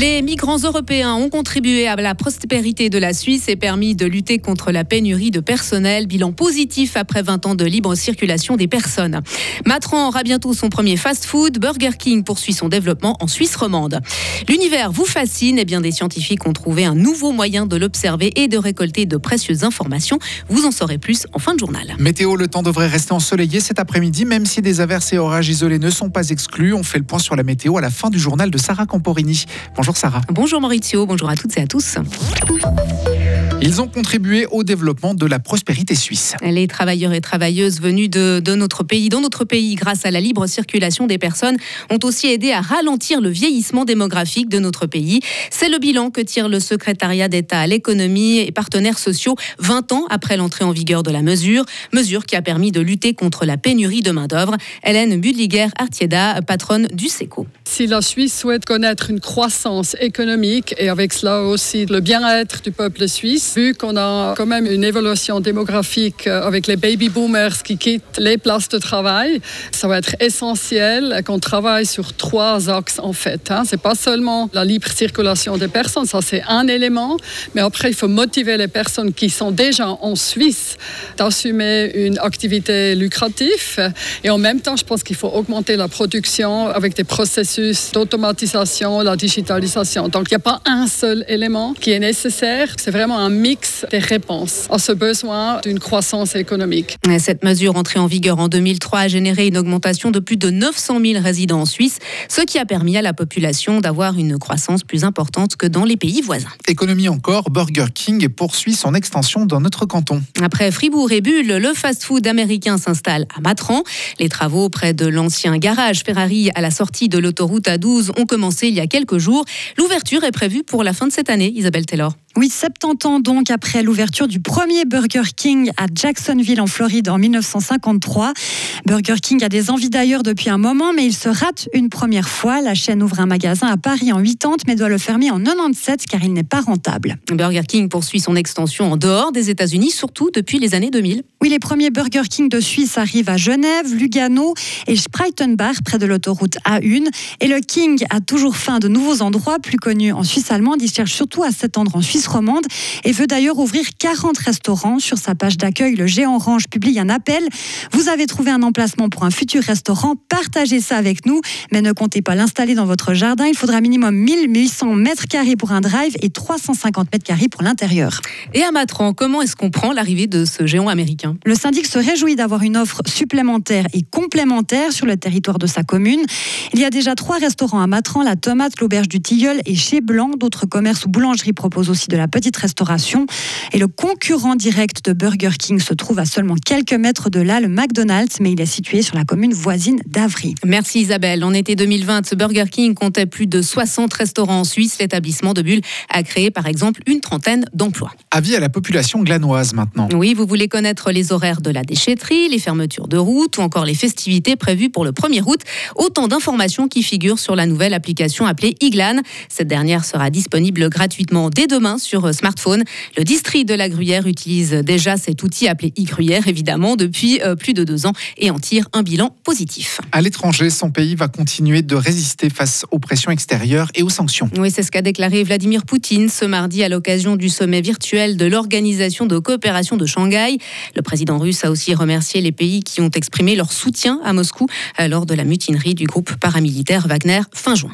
Les migrants européens ont contribué à la prospérité de la Suisse et permis de lutter contre la pénurie de personnel. Bilan positif après 20 ans de libre circulation des personnes. Matran aura bientôt son premier fast-food. Burger King poursuit son développement en Suisse romande. L'univers vous fascine et bien des scientifiques ont trouvé un nouveau moyen de l'observer et de récolter de précieuses informations. Vous en saurez plus en fin de journal. Météo, le temps devrait rester ensoleillé cet après-midi, même si des averses et orages isolés ne sont pas exclus. On fait le point sur la météo à la fin du journal de Sarah Camporini. Sarah. Bonjour Maurizio, bonjour à toutes et à tous. Ils ont contribué au développement de la prospérité suisse. Les travailleurs et travailleuses venus de, de, notre pays, dans notre pays, grâce à la libre circulation des personnes, ont aussi aidé à ralentir le vieillissement démographique de notre pays. C'est le bilan que tire le secrétariat d'État à l'économie et partenaires sociaux 20 ans après l'entrée en vigueur de la mesure, mesure qui a permis de lutter contre la pénurie de main-d'œuvre. Hélène Budliger-Artieda, patronne du SECO. Si la Suisse souhaite connaître une croissance économique et avec cela aussi le bien-être du peuple suisse, vu qu'on a quand même une évolution démographique avec les baby boomers qui quittent les places de travail, ça va être essentiel qu'on travaille sur trois axes en fait. Hein. C'est pas seulement la libre circulation des personnes, ça c'est un élément, mais après il faut motiver les personnes qui sont déjà en Suisse d'assumer une activité lucrative et en même temps je pense qu'il faut augmenter la production avec des processus d'automatisation, la digitalisation. Donc il n'y a pas un seul élément qui est nécessaire, c'est vraiment un mix des réponses à ce besoin d'une croissance économique. Cette mesure entrée en vigueur en 2003 a généré une augmentation de plus de 900 000 résidents en Suisse, ce qui a permis à la population d'avoir une croissance plus importante que dans les pays voisins. Économie encore, Burger King poursuit son extension dans notre canton. Après Fribourg et Bulle, le fast-food américain s'installe à Matran. Les travaux près de l'ancien garage Ferrari à la sortie de l'autoroute route à 12 ont commencé il y a quelques jours. L'ouverture est prévue pour la fin de cette année, Isabelle Taylor. Oui, 70 ans donc après l'ouverture du premier Burger King à Jacksonville en Floride en 1953. Burger King a des envies d'ailleurs depuis un moment, mais il se rate une première fois. La chaîne ouvre un magasin à Paris en 80, mais doit le fermer en 97 car il n'est pas rentable. Burger King poursuit son extension en dehors des États-Unis, surtout depuis les années 2000. Oui, les premiers Burger King de Suisse arrivent à Genève, Lugano et Spreitenbach, près de l'autoroute A1. Et le King a toujours faim de nouveaux endroits plus connus en Suisse allemande. Il cherche surtout à s'étendre en Suisse romande et veut d'ailleurs ouvrir 40 restaurants. Sur sa page d'accueil, le géant Orange publie un appel. Vous avez trouvé un emplacement pour un futur restaurant, partagez ça avec nous, mais ne comptez pas l'installer dans votre jardin. Il faudra minimum 1800 mètres carrés pour un drive et 350 mètres carrés pour l'intérieur. Et à Matran, comment est-ce qu'on prend l'arrivée de ce géant américain? Le syndic se réjouit d'avoir une offre supplémentaire et complémentaire sur le territoire de sa commune. Il y a déjà trois restaurants à Matran, la Tomate, l'Auberge du Tilleul et Chez Blanc. D'autres commerces ou boulangeries proposent aussi de la petite restauration. Et le concurrent direct de Burger King se trouve à seulement quelques mètres de là, le McDonald's, mais il est situé sur la commune voisine d'Avry. Merci Isabelle. En été 2020, Burger King comptait plus de 60 restaurants en Suisse. L'établissement de Bulle a créé par exemple une trentaine d'emplois. Avis à la population glanoise maintenant. Oui, vous voulez connaître les horaires de la déchetterie, les fermetures de route ou encore les festivités prévues pour le 1er août. Autant d'informations qui figurent sur la nouvelle application appelée Iglan. Cette dernière sera disponible gratuitement dès demain sur euh, smartphone. Le district de la Gruyère utilise déjà cet outil appelé e-Gruyère, évidemment, depuis euh, plus de deux ans et en tire un bilan positif. À l'étranger, son pays va continuer de résister face aux pressions extérieures et aux sanctions. Oui, c'est ce qu'a déclaré Vladimir Poutine ce mardi à l'occasion du sommet virtuel de l'Organisation de coopération de Shanghai. Le président russe a aussi remercié les pays qui ont exprimé leur soutien à Moscou euh, lors de la mutinerie du groupe paramilitaire Wagner fin juin.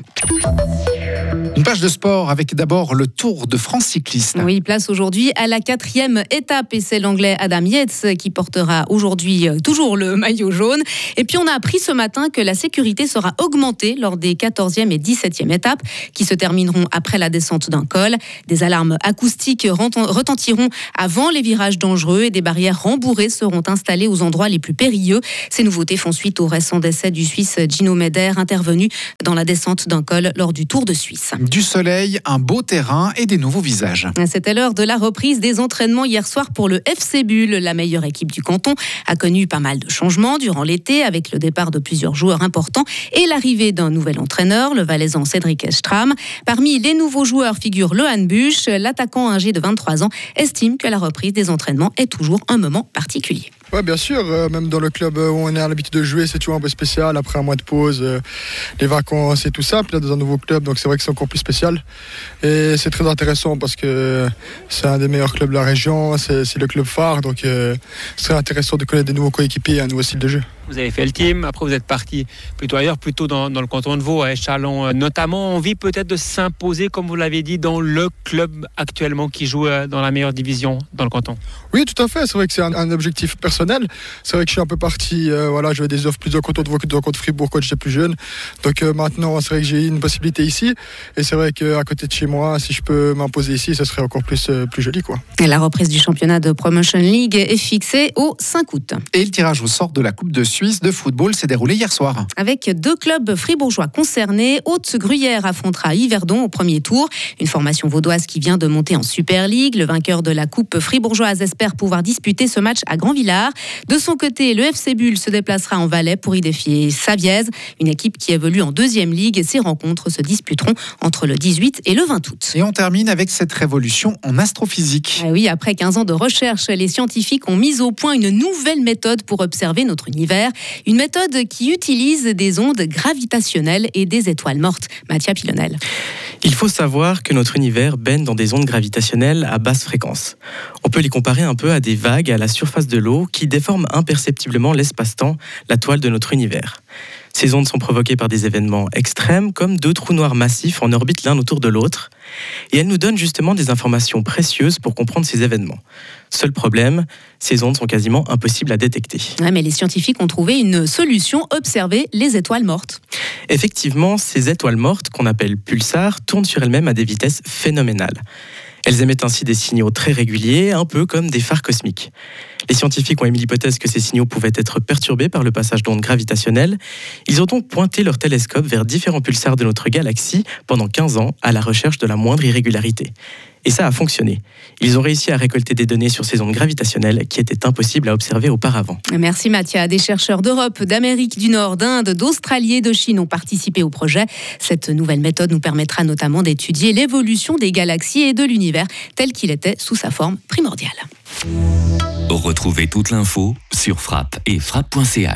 Une page de sport avec d'abord le Tour de France cycliste. Oui, place aujourd'hui à la quatrième étape et c'est l'anglais Adam Yates qui portera aujourd'hui euh, toujours le maillot jaune. Et puis on a appris ce matin que la sécurité sera augmentée lors des 14e et 17e étapes qui se termineront après la descente d'un col. Des alarmes acoustiques retentiront avant les virages dangereux et des barrières rembourrées seront installées aux endroits les plus périlleux. Ces nouveautés font suite au récent décès du Suisse Gino Meder intervenu dans la descente d'un col lors du Tour de Suisse du soleil, un beau terrain et des nouveaux visages. C'était l'heure de la reprise des entraînements hier soir pour le FC Bull. La meilleure équipe du canton a connu pas mal de changements durant l'été avec le départ de plusieurs joueurs importants et l'arrivée d'un nouvel entraîneur, le valaisan Cédric Estram. Parmi les nouveaux joueurs figure Lohan Buch. L'attaquant âgé de 23 ans estime que la reprise des entraînements est toujours un moment particulier. Ouais, bien sûr. euh, même dans le club où on est l'habitude de jouer, c'est toujours un peu spécial. Après un mois de pause, euh, les vacances et tout. Puis là, dans un nouveau club, donc c'est vrai que c'est encore plus spécial. Et c'est très intéressant parce que c'est un des meilleurs clubs de la région. C'est c'est le club phare. Donc euh, c'est intéressant de connaître des nouveaux coéquipiers et un nouveau style de jeu. Vous avez fait le team, après vous êtes parti plutôt ailleurs, plutôt dans, dans le canton de Vaud, à Chalon. euh, Notamment, envie peut-être de s'imposer, comme vous l'avez dit, dans le club actuellement qui joue euh, dans la meilleure division dans le canton. Oui, tout à fait. C'est vrai que c'est un, un objectif personnel. C'est vrai que je suis un peu parti. euh, voilà, j'avais des offres plus de canton de Vaud que de canton de Fribourg quand j'étais plus jeune. Donc euh, maintenant, c'est vrai que j'ai une possibilité ici. Et c'est vrai qu'à côté de chez moi, si je peux m'imposer ici, ce serait encore plus, euh, plus joli. Quoi. Et La reprise du championnat de Promotion League est fixée au 5 août. Et le tirage au sort de la Coupe de Suisse de football s'est déroulé hier soir. Avec deux clubs fribourgeois concernés, Haute-Gruyère affrontera Yverdon au premier tour. Une formation vaudoise qui vient de monter en Super League. Le vainqueur de la Coupe fribourgeoise espère pouvoir disputer ce match à Grand-Villard. De son côté, le FC Bulle se déplacera en Valais pour y défier Saviez, une équipe qui évolue en deuxième ligue. Ces rencontres se disputeront entre le 18 et le 20 août. Et on termine avec cette révolution en astrophysique. Ah oui, après 15 ans de recherche, les scientifiques ont mis au point une nouvelle méthode pour observer notre univers. Une méthode qui utilise des ondes gravitationnelles et des étoiles mortes. Mathia Pilonel. Il faut savoir que notre univers baigne dans des ondes gravitationnelles à basse fréquence. On peut les comparer un peu à des vagues à la surface de l'eau qui déforment imperceptiblement l'espace-temps, la toile de notre univers. Ces ondes sont provoquées par des événements extrêmes comme deux trous noirs massifs en orbite l'un autour de l'autre. Et elles nous donnent justement des informations précieuses pour comprendre ces événements. Seul problème, ces ondes sont quasiment impossibles à détecter. Ouais, mais les scientifiques ont trouvé une solution, observer les étoiles mortes. Effectivement, ces étoiles mortes, qu'on appelle pulsars, tournent sur elles-mêmes à des vitesses phénoménales. Elles émettent ainsi des signaux très réguliers, un peu comme des phares cosmiques. Les scientifiques ont émis l'hypothèse que ces signaux pouvaient être perturbés par le passage d'ondes gravitationnelles. Ils ont donc pointé leur télescope vers différents pulsars de notre galaxie pendant 15 ans à la recherche de la moindre irrégularité. Et ça a fonctionné. Ils ont réussi à récolter des données sur ces ondes gravitationnelles qui étaient impossibles à observer auparavant. Merci Mathia. Des chercheurs d'Europe, d'Amérique du Nord, d'Inde, d'Australie et de Chine ont participé au projet. Cette nouvelle méthode nous permettra notamment d'étudier l'évolution des galaxies et de l'univers tel qu'il était sous sa forme primordiale. Retrouvez toute l'info sur frappe et frappe.ch.